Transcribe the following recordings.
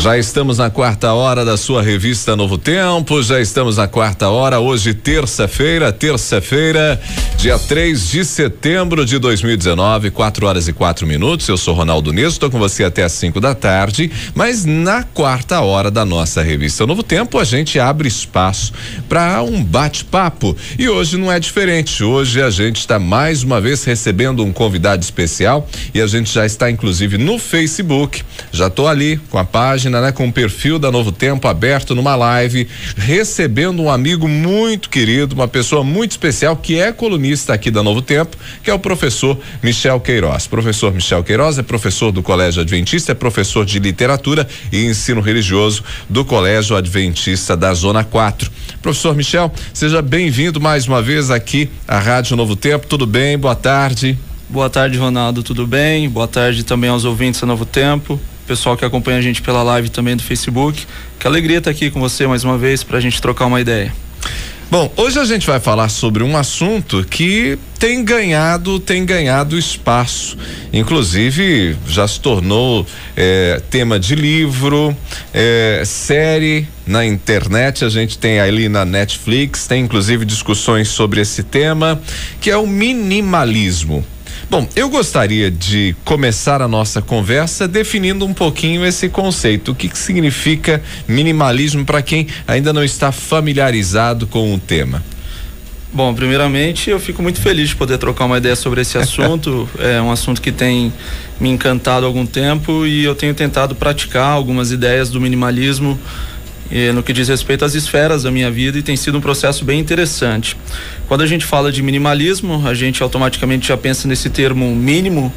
Já estamos na quarta hora da sua revista Novo Tempo, já estamos na quarta hora, hoje terça-feira, terça-feira, dia 3 de setembro de 2019, 4 horas e quatro minutos. Eu sou Ronaldo Neso, estou com você até às 5 da tarde, mas na quarta hora da nossa revista Novo Tempo, a gente abre espaço para um bate-papo. E hoje não é diferente. Hoje a gente está mais uma vez recebendo um convidado especial e a gente já está inclusive no Facebook. Já estou ali com a página, né, com o perfil da Novo Tempo aberto numa live, recebendo um amigo muito querido, uma pessoa muito especial que é colunista aqui da Novo Tempo, que é o professor Michel Queiroz. Professor Michel Queiroz é professor do Colégio Adventista, é professor de literatura e ensino religioso do Colégio Adventista da Zona 4. Professor Michel, seja bem-vindo mais uma vez aqui à Rádio Novo Tempo. Tudo bem? Boa tarde. Boa tarde, Ronaldo. Tudo bem? Boa tarde também aos ouvintes da Novo Tempo pessoal que acompanha a gente pela live também do Facebook. Que alegria estar aqui com você mais uma vez para a gente trocar uma ideia. Bom, hoje a gente vai falar sobre um assunto que tem ganhado, tem ganhado espaço. Inclusive, já se tornou é, tema de livro, é, série na internet. A gente tem ali na Netflix, tem inclusive discussões sobre esse tema, que é o minimalismo. Bom, eu gostaria de começar a nossa conversa definindo um pouquinho esse conceito. O que, que significa minimalismo para quem ainda não está familiarizado com o tema? Bom, primeiramente eu fico muito feliz de poder trocar uma ideia sobre esse assunto. é um assunto que tem me encantado há algum tempo e eu tenho tentado praticar algumas ideias do minimalismo eh, no que diz respeito às esferas da minha vida e tem sido um processo bem interessante. Quando a gente fala de minimalismo, a gente automaticamente já pensa nesse termo mínimo,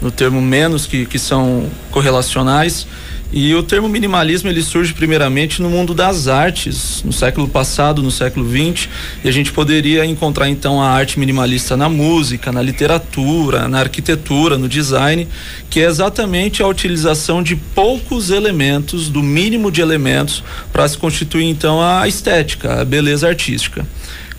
no termo menos, que, que são correlacionais. E o termo minimalismo ele surge primeiramente no mundo das artes, no século passado, no século XX, e a gente poderia encontrar então a arte minimalista na música, na literatura, na arquitetura, no design, que é exatamente a utilização de poucos elementos, do mínimo de elementos, para se constituir então a estética, a beleza artística.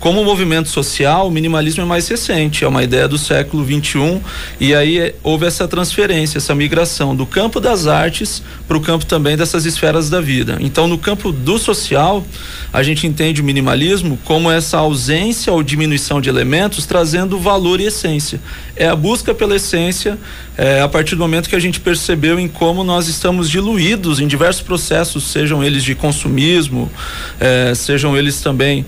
Como movimento social, o minimalismo é mais recente, é uma ideia do século 21 e aí é, houve essa transferência, essa migração do campo das artes para o campo também dessas esferas da vida. Então, no campo do social, a gente entende o minimalismo como essa ausência ou diminuição de elementos trazendo valor e essência. É a busca pela essência é, a partir do momento que a gente percebeu em como nós estamos diluídos em diversos processos, sejam eles de consumismo, é, sejam eles também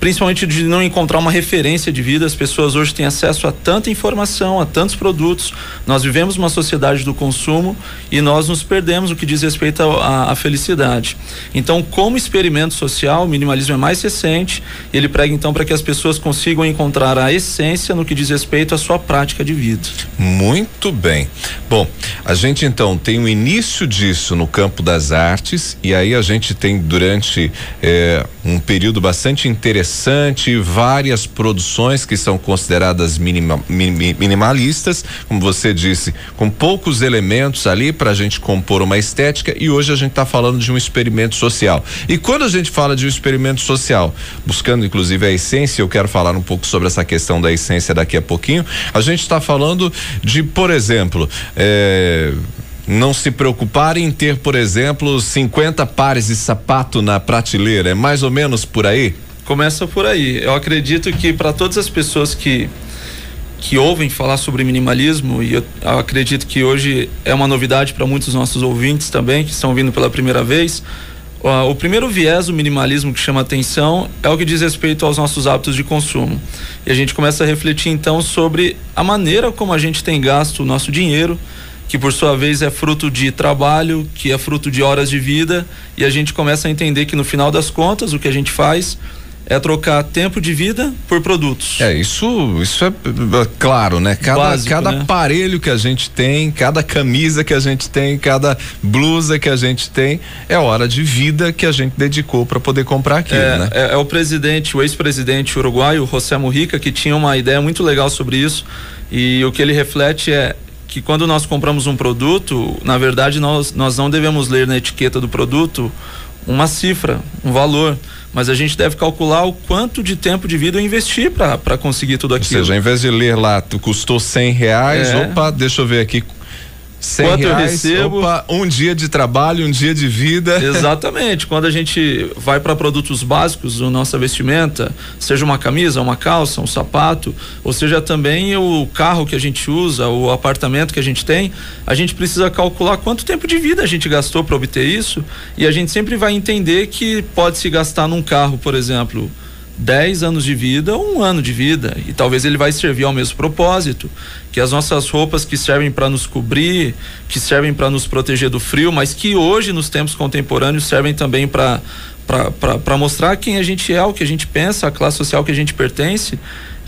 principalmente de não encontrar uma referência de vida. As pessoas hoje têm acesso a tanta informação, a tantos produtos. Nós vivemos uma sociedade do consumo e nós nos perdemos no que diz respeito à felicidade. Então, como experimento social, o minimalismo é mais recente. Ele prega então para que as pessoas consigam encontrar a essência no que diz respeito à sua prática de vida. Muito bem. Bom, a gente então tem o início disso no campo das artes e aí a gente tem durante eh, um período bastante interessante interessante, várias produções que são consideradas minima, minimalistas, como você disse, com poucos elementos ali para a gente compor uma estética e hoje a gente está falando de um experimento social. E quando a gente fala de um experimento social, buscando inclusive a essência, eu quero falar um pouco sobre essa questão da essência daqui a pouquinho, a gente está falando de, por exemplo, é, não se preocupar em ter, por exemplo, 50 pares de sapato na prateleira. É mais ou menos por aí? Começa por aí. Eu acredito que para todas as pessoas que que ouvem falar sobre minimalismo e eu, eu acredito que hoje é uma novidade para muitos nossos ouvintes também que estão vindo pela primeira vez. O primeiro viés do minimalismo que chama atenção é o que diz respeito aos nossos hábitos de consumo. E a gente começa a refletir então sobre a maneira como a gente tem gasto o nosso dinheiro, que por sua vez é fruto de trabalho, que é fruto de horas de vida, e a gente começa a entender que no final das contas o que a gente faz é trocar tempo de vida por produtos. É, isso, isso é, é claro, né? Cada, Básico, cada né? aparelho que a gente tem, cada camisa que a gente tem, cada blusa que a gente tem, é hora de vida que a gente dedicou para poder comprar aquilo, é, né? É, é o presidente, o ex-presidente uruguaio, José Mujica, que tinha uma ideia muito legal sobre isso e o que ele reflete é que quando nós compramos um produto, na verdade nós, nós não devemos ler na etiqueta do produto uma cifra, um valor mas a gente deve calcular o quanto de tempo de vida eu investi para conseguir tudo aquilo. Ou seja, ao invés de ler lá, tu custou cem reais, é. opa, deixa eu ver aqui quanto reais, eu recebo. Opa, um dia de trabalho, um dia de vida. Exatamente. Quando a gente vai para produtos básicos da nossa vestimenta, seja uma camisa, uma calça, um sapato, ou seja também o carro que a gente usa, o apartamento que a gente tem, a gente precisa calcular quanto tempo de vida a gente gastou para obter isso e a gente sempre vai entender que pode se gastar num carro, por exemplo, 10 anos de vida ou um ano de vida. E talvez ele vai servir ao mesmo propósito. Que as nossas roupas que servem para nos cobrir, que servem para nos proteger do frio, mas que hoje, nos tempos contemporâneos, servem também para para mostrar quem a gente é, o que a gente pensa, a classe social que a gente pertence,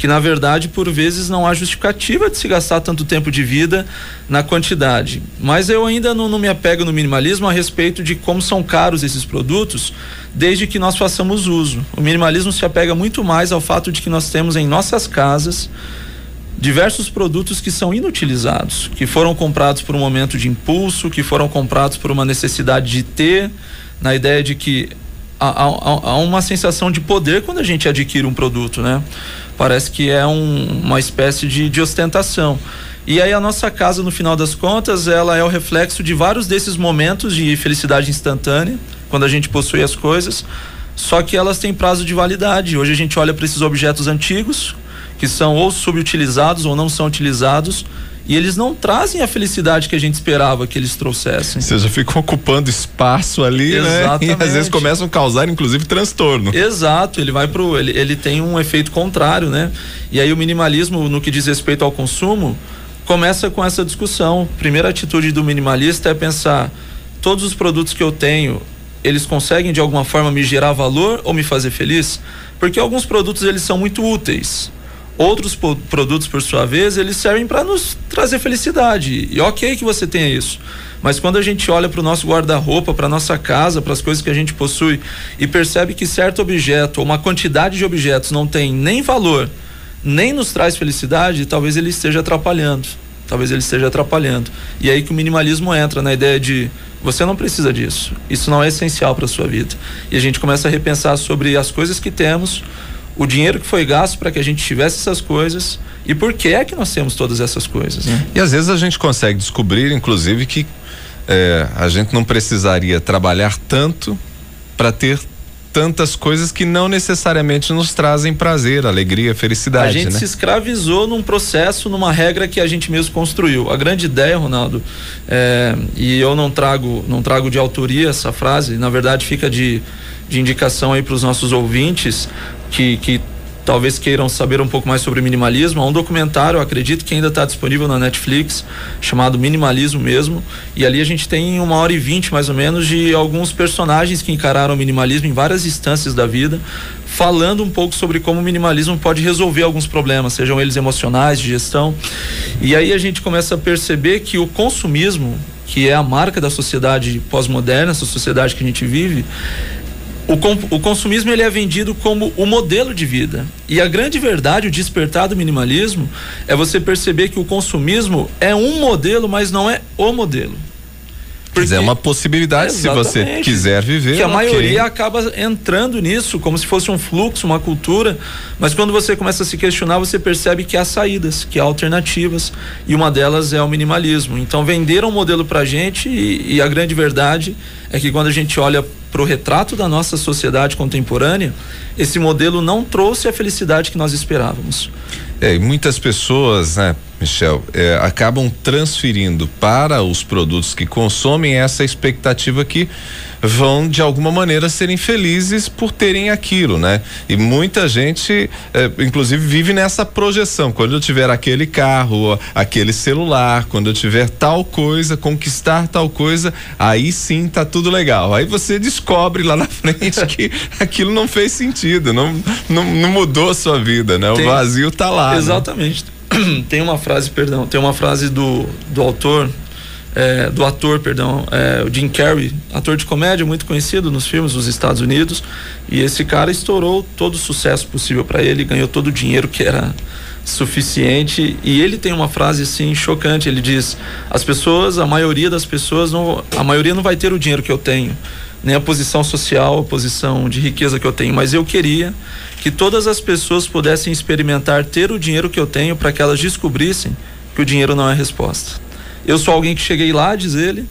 que na verdade por vezes não há justificativa de se gastar tanto tempo de vida na quantidade. Mas eu ainda não, não me apego no minimalismo a respeito de como são caros esses produtos, desde que nós façamos uso. O minimalismo se apega muito mais ao fato de que nós temos em nossas casas diversos produtos que são inutilizados, que foram comprados por um momento de impulso, que foram comprados por uma necessidade de ter, na ideia de que há, há, há, uma sensação de poder quando a gente adquire um produto, né? Parece que é um, uma espécie de, de ostentação. E aí a nossa casa, no final das contas, ela é o reflexo de vários desses momentos de felicidade instantânea, quando a gente possui as coisas, só que elas têm prazo de validade. Hoje a gente olha para esses objetos antigos, que são ou subutilizados ou não são utilizados, e eles não trazem a felicidade que a gente esperava que eles trouxessem. Você já ficam ocupando espaço ali, Exatamente. né? E às vezes começam a causar, inclusive, transtorno. Exato, ele vai pro. Ele, ele tem um efeito contrário, né? E aí o minimalismo, no que diz respeito ao consumo, começa com essa discussão. Primeira atitude do minimalista é pensar: todos os produtos que eu tenho, eles conseguem de alguma forma me gerar valor ou me fazer feliz? Porque alguns produtos eles são muito úteis Outros produtos, por sua vez, eles servem para nos trazer felicidade. E ok que você tenha isso. Mas quando a gente olha para o nosso guarda-roupa, para nossa casa, para as coisas que a gente possui e percebe que certo objeto ou uma quantidade de objetos não tem nem valor, nem nos traz felicidade, talvez ele esteja atrapalhando. Talvez ele esteja atrapalhando. E é aí que o minimalismo entra na ideia de você não precisa disso. Isso não é essencial para sua vida. E a gente começa a repensar sobre as coisas que temos, o dinheiro que foi gasto para que a gente tivesse essas coisas e por que é que nós temos todas essas coisas. Né? E às vezes a gente consegue descobrir, inclusive, que é, a gente não precisaria trabalhar tanto para ter tantas coisas que não necessariamente nos trazem prazer, alegria, felicidade. A gente né? se escravizou num processo, numa regra que a gente mesmo construiu. A grande ideia, Ronaldo, é, e eu não trago, não trago de autoria essa frase, na verdade fica de, de indicação aí para os nossos ouvintes que, que talvez queiram saber um pouco mais sobre minimalismo, há um documentário, acredito que ainda está disponível na Netflix, chamado Minimalismo mesmo, e ali a gente tem uma hora e vinte mais ou menos de alguns personagens que encararam o minimalismo em várias instâncias da vida, falando um pouco sobre como o minimalismo pode resolver alguns problemas, sejam eles emocionais, de gestão. E aí a gente começa a perceber que o consumismo, que é a marca da sociedade pós-moderna, essa sociedade que a gente vive, o, o consumismo ele é vendido como o modelo de vida. E a grande verdade, o despertar do minimalismo, é você perceber que o consumismo é um modelo, mas não é o modelo. Porque, é uma possibilidade se você quiser viver. Que a okay. maioria acaba entrando nisso como se fosse um fluxo, uma cultura, mas quando você começa a se questionar, você percebe que há saídas, que há alternativas, e uma delas é o minimalismo. Então venderam um modelo pra gente e, e a grande verdade é que quando a gente olha para o retrato da nossa sociedade contemporânea, esse modelo não trouxe a felicidade que nós esperávamos. É, e muitas pessoas, né, Michel, é, acabam transferindo para os produtos que consomem essa expectativa que vão de alguma maneira serem felizes por terem aquilo, né? E muita gente, é, inclusive, vive nessa projeção. Quando eu tiver aquele carro, aquele celular, quando eu tiver tal coisa, conquistar tal coisa, aí sim tá tudo legal. Aí você descobre lá na frente que aquilo não fez sentido, não, não, não mudou a sua vida, né? Tem, o vazio tá lá. Né? Exatamente. Né? Tem uma frase, perdão, tem uma frase do, do autor, é, do ator, perdão, é, o Jim Carrey, ator de comédia muito conhecido nos filmes dos Estados Unidos, e esse cara estourou todo o sucesso possível para ele, ganhou todo o dinheiro que era suficiente e ele tem uma frase assim chocante, ele diz: "As pessoas, a maioria das pessoas não, a maioria não vai ter o dinheiro que eu tenho, nem a posição social, a posição de riqueza que eu tenho, mas eu queria que todas as pessoas pudessem experimentar ter o dinheiro que eu tenho para que elas descobrissem que o dinheiro não é a resposta. Eu sou alguém que cheguei lá, diz ele,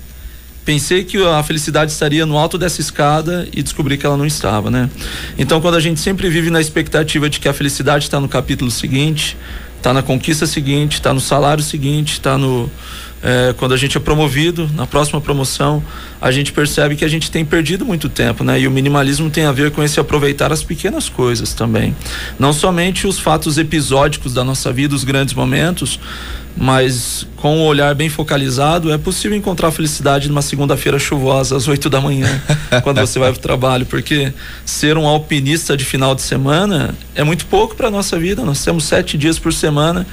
pensei que a felicidade estaria no alto dessa escada e descobri que ela não estava, né? Então, quando a gente sempre vive na expectativa de que a felicidade está no capítulo seguinte, está na conquista seguinte, está no salário seguinte, está no é, quando a gente é promovido, na próxima promoção, a gente percebe que a gente tem perdido muito tempo, né? E o minimalismo tem a ver com esse aproveitar as pequenas coisas também. Não somente os fatos episódicos da nossa vida, os grandes momentos, mas com o um olhar bem focalizado, é possível encontrar felicidade numa segunda-feira chuvosa, às 8 da manhã, quando você vai para o trabalho, porque ser um alpinista de final de semana é muito pouco para a nossa vida. Nós temos sete dias por semana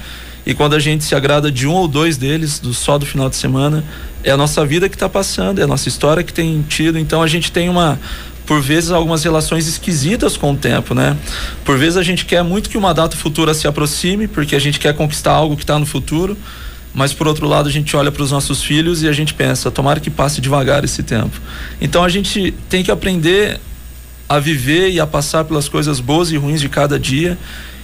e quando a gente se agrada de um ou dois deles, do só do final de semana, é a nossa vida que está passando, é a nossa história que tem tido. Então a gente tem uma, por vezes algumas relações esquisitas com o tempo, né? Por vezes a gente quer muito que uma data futura se aproxime, porque a gente quer conquistar algo que está no futuro, mas por outro lado a gente olha para os nossos filhos e a gente pensa, tomara que passe devagar esse tempo. Então a gente tem que aprender a viver e a passar pelas coisas boas e ruins de cada dia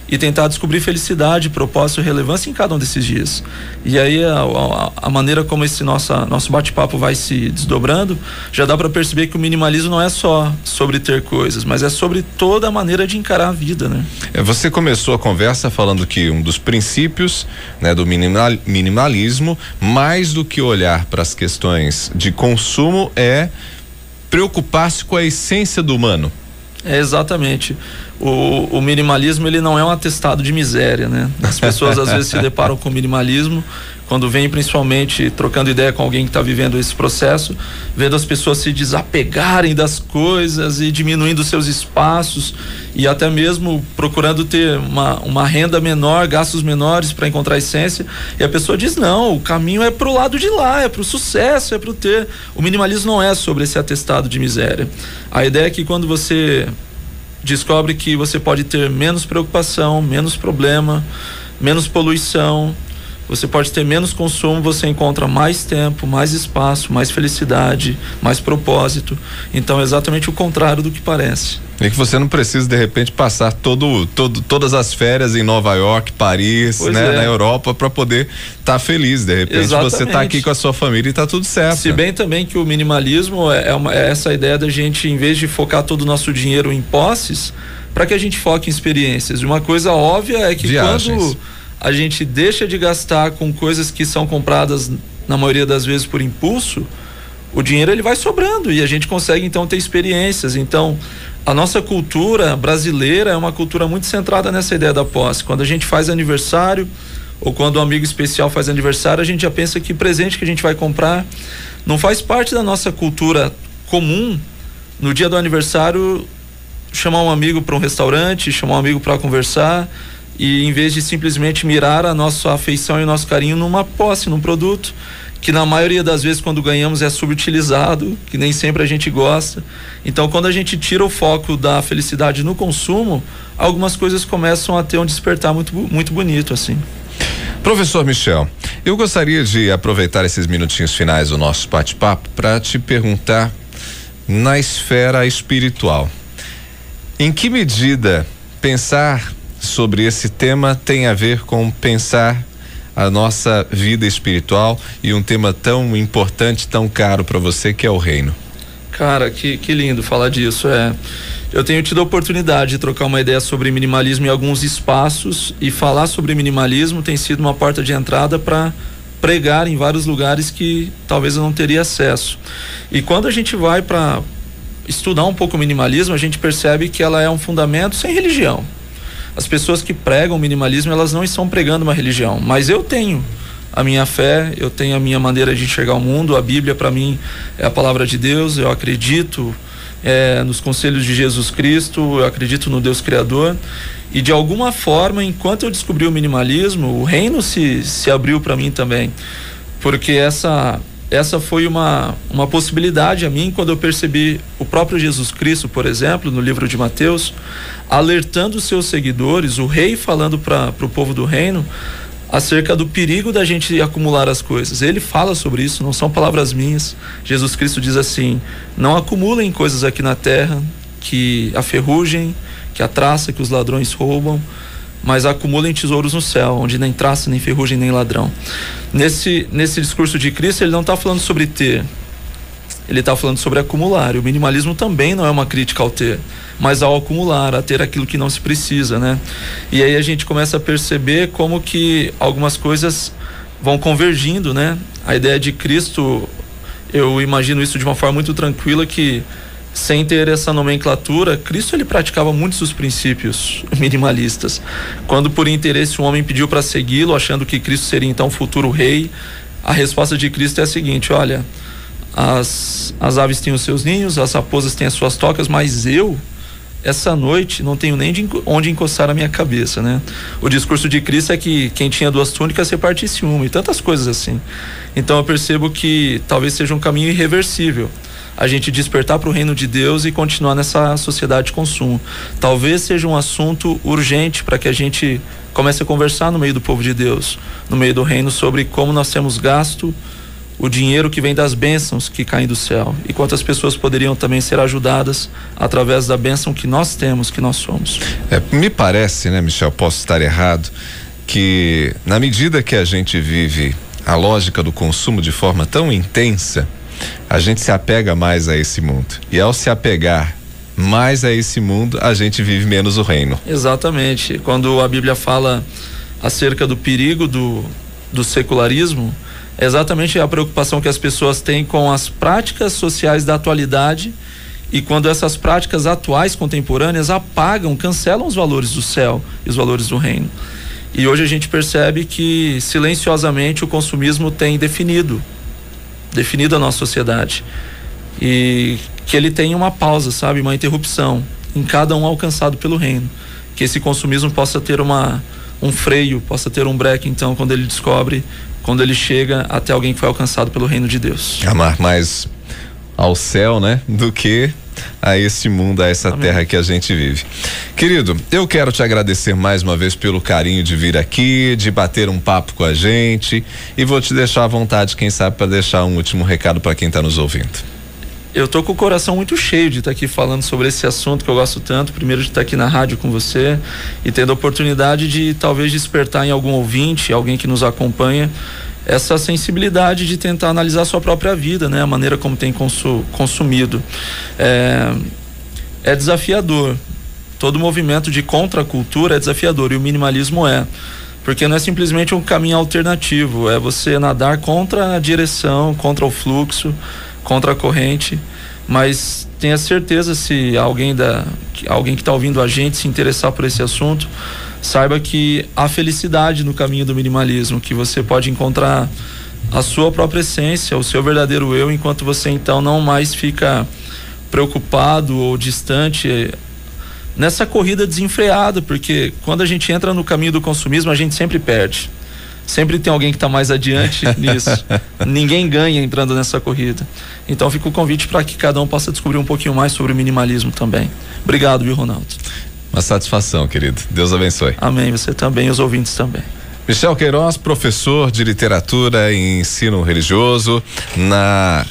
e tentar descobrir felicidade, propósito e relevância em cada um desses dias. E aí a, a, a maneira como esse nossa, nosso bate-papo vai se desdobrando, já dá para perceber que o minimalismo não é só sobre ter coisas, mas é sobre toda a maneira de encarar a vida, né? É, você começou a conversa falando que um dos princípios né, do minimal, minimalismo, mais do que olhar para as questões de consumo, é preocupar-se com a essência do humano. É exatamente o, o, minimalismo ele não é um atestado de miséria, né? As pessoas às vezes se deparam com o minimalismo quando vem principalmente trocando ideia com alguém que está vivendo esse processo, vendo as pessoas se desapegarem das coisas e diminuindo seus espaços e até mesmo procurando ter uma, uma renda menor, gastos menores para encontrar essência. E a pessoa diz: não, o caminho é para o lado de lá, é para o sucesso, é para o ter. O minimalismo não é sobre esse atestado de miséria. A ideia é que quando você descobre que você pode ter menos preocupação, menos problema, menos poluição, você pode ter menos consumo, você encontra mais tempo, mais espaço, mais felicidade, mais propósito. Então é exatamente o contrário do que parece. E que você não precisa de repente passar todo, todo todas as férias em Nova York, Paris, né, é. na Europa para poder estar tá feliz. De repente exatamente. você está aqui com a sua família e está tudo certo. Se bem também que o minimalismo é, é, uma, é essa ideia da gente, em vez de focar todo o nosso dinheiro em posses, para que a gente foque em experiências. Uma coisa óbvia é que Viagens. quando a gente deixa de gastar com coisas que são compradas na maioria das vezes por impulso, o dinheiro ele vai sobrando e a gente consegue então ter experiências. Então, a nossa cultura brasileira é uma cultura muito centrada nessa ideia da posse. Quando a gente faz aniversário ou quando um amigo especial faz aniversário, a gente já pensa que presente que a gente vai comprar não faz parte da nossa cultura comum no dia do aniversário chamar um amigo para um restaurante, chamar um amigo para conversar e em vez de simplesmente mirar a nossa afeição e o nosso carinho numa posse, num produto que na maioria das vezes quando ganhamos é subutilizado, que nem sempre a gente gosta. Então, quando a gente tira o foco da felicidade no consumo, algumas coisas começam a ter um despertar muito muito bonito assim. Professor Michel, eu gostaria de aproveitar esses minutinhos finais do nosso bate-papo para te perguntar na esfera espiritual. Em que medida pensar sobre esse tema tem a ver com pensar a nossa vida espiritual e um tema tão importante, tão caro para você que é o reino. Cara, que, que lindo falar disso. É, eu tenho tido a oportunidade de trocar uma ideia sobre minimalismo em alguns espaços e falar sobre minimalismo tem sido uma porta de entrada para pregar em vários lugares que talvez eu não teria acesso. E quando a gente vai para estudar um pouco o minimalismo, a gente percebe que ela é um fundamento sem religião as pessoas que pregam o minimalismo, elas não estão pregando uma religião, mas eu tenho a minha fé, eu tenho a minha maneira de enxergar o mundo, a Bíblia para mim é a palavra de Deus, eu acredito é, nos conselhos de Jesus Cristo, eu acredito no Deus Criador. E de alguma forma, enquanto eu descobri o minimalismo, o reino se, se abriu para mim também. Porque essa essa foi uma, uma possibilidade a mim quando eu percebi o próprio Jesus Cristo, por exemplo, no livro de Mateus, alertando seus seguidores, o rei falando para o povo do reino, acerca do perigo da gente acumular as coisas. Ele fala sobre isso, não são palavras minhas. Jesus Cristo diz assim: não acumulem coisas aqui na terra que a ferrugem, que a traça, que os ladrões roubam mas acumulem tesouros no céu, onde nem traça, nem ferrugem, nem ladrão. Nesse, nesse discurso de Cristo, ele não está falando sobre ter, ele está falando sobre acumular. E o minimalismo também não é uma crítica ao ter, mas ao acumular, a ter aquilo que não se precisa, né? E aí a gente começa a perceber como que algumas coisas vão convergindo, né? A ideia de Cristo, eu imagino isso de uma forma muito tranquila que sem ter essa nomenclatura, Cristo ele praticava muitos dos princípios minimalistas. Quando por interesse um homem pediu para segui-lo, achando que Cristo seria então o futuro rei, a resposta de Cristo é a seguinte: olha, as, as aves têm os seus ninhos, as raposas têm as suas tocas, mas eu, essa noite, não tenho nem de, onde encostar a minha cabeça, né? O discurso de Cristo é que quem tinha duas túnicas repartisse uma e tantas coisas assim. Então eu percebo que talvez seja um caminho irreversível a gente despertar para o reino de Deus e continuar nessa sociedade de consumo. Talvez seja um assunto urgente para que a gente comece a conversar no meio do povo de Deus, no meio do reino, sobre como nós temos gasto o dinheiro que vem das bênçãos que caem do céu e quantas pessoas poderiam também ser ajudadas através da bênção que nós temos, que nós somos. É, me parece, né, Michel, posso estar errado, que na medida que a gente vive a lógica do consumo de forma tão intensa, a gente se apega mais a esse mundo. E ao se apegar mais a esse mundo, a gente vive menos o reino. Exatamente. Quando a Bíblia fala acerca do perigo do, do secularismo, é exatamente a preocupação que as pessoas têm com as práticas sociais da atualidade e quando essas práticas atuais contemporâneas apagam, cancelam os valores do céu e os valores do reino. E hoje a gente percebe que silenciosamente o consumismo tem definido definido a nossa sociedade. E que ele tenha uma pausa, sabe, uma interrupção em cada um alcançado pelo reino. Que esse consumismo possa ter uma um freio, possa ter um break então quando ele descobre quando ele chega até alguém que foi alcançado pelo reino de Deus. Amar mais ao céu, né, do que a esse mundo, a essa Amém. terra que a gente vive. Querido, eu quero te agradecer mais uma vez pelo carinho de vir aqui, de bater um papo com a gente e vou te deixar à vontade, quem sabe, para deixar um último recado para quem está nos ouvindo. Eu tô com o coração muito cheio de estar tá aqui falando sobre esse assunto que eu gosto tanto. Primeiro de estar tá aqui na rádio com você e tendo a oportunidade de talvez despertar em algum ouvinte, alguém que nos acompanha, essa sensibilidade de tentar analisar sua própria vida, né? A maneira como tem consu consumido. É, é desafiador. Todo movimento de contracultura é desafiador e o minimalismo é. Porque não é simplesmente um caminho alternativo, é você nadar contra a direção, contra o fluxo contra a corrente, mas tenha certeza se alguém da alguém que está ouvindo a gente se interessar por esse assunto, saiba que há felicidade no caminho do minimalismo, que você pode encontrar a sua própria essência, o seu verdadeiro eu, enquanto você então não mais fica preocupado ou distante nessa corrida desenfreada, porque quando a gente entra no caminho do consumismo, a gente sempre perde. Sempre tem alguém que está mais adiante nisso. Ninguém ganha entrando nessa corrida. Então fica o convite para que cada um possa descobrir um pouquinho mais sobre o minimalismo também. Obrigado, viu, Ronaldo? Uma satisfação, querido. Deus abençoe. Amém. Você também, os ouvintes também. Michel Queiroz, professor de literatura e ensino religioso na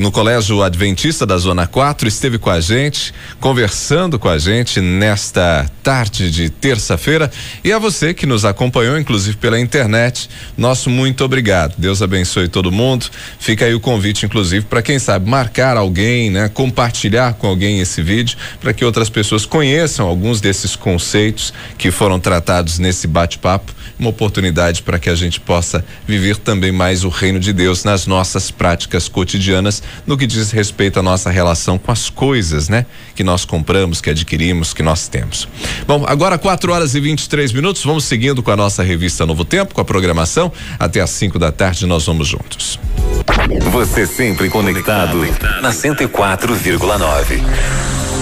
no Colégio Adventista da Zona 4, esteve com a gente, conversando com a gente nesta tarde de terça-feira. E a você que nos acompanhou, inclusive pela internet, nosso muito obrigado. Deus abençoe todo mundo. Fica aí o convite, inclusive, para quem sabe marcar alguém, né? Compartilhar com alguém esse vídeo, para que outras pessoas conheçam alguns desses conceitos que foram tratados nesse bate-papo. Uma oportunidade para que a gente possa viver também mais o reino de Deus nas nossas práticas cotidianas no que diz respeito à nossa relação com as coisas, né? Que nós compramos, que adquirimos, que nós temos. Bom, agora 4 horas e 23 minutos, vamos seguindo com a nossa revista Novo Tempo, com a programação. Até às 5 da tarde nós vamos juntos. Você sempre conectado na 104,9.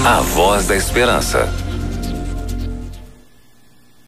A voz da esperança.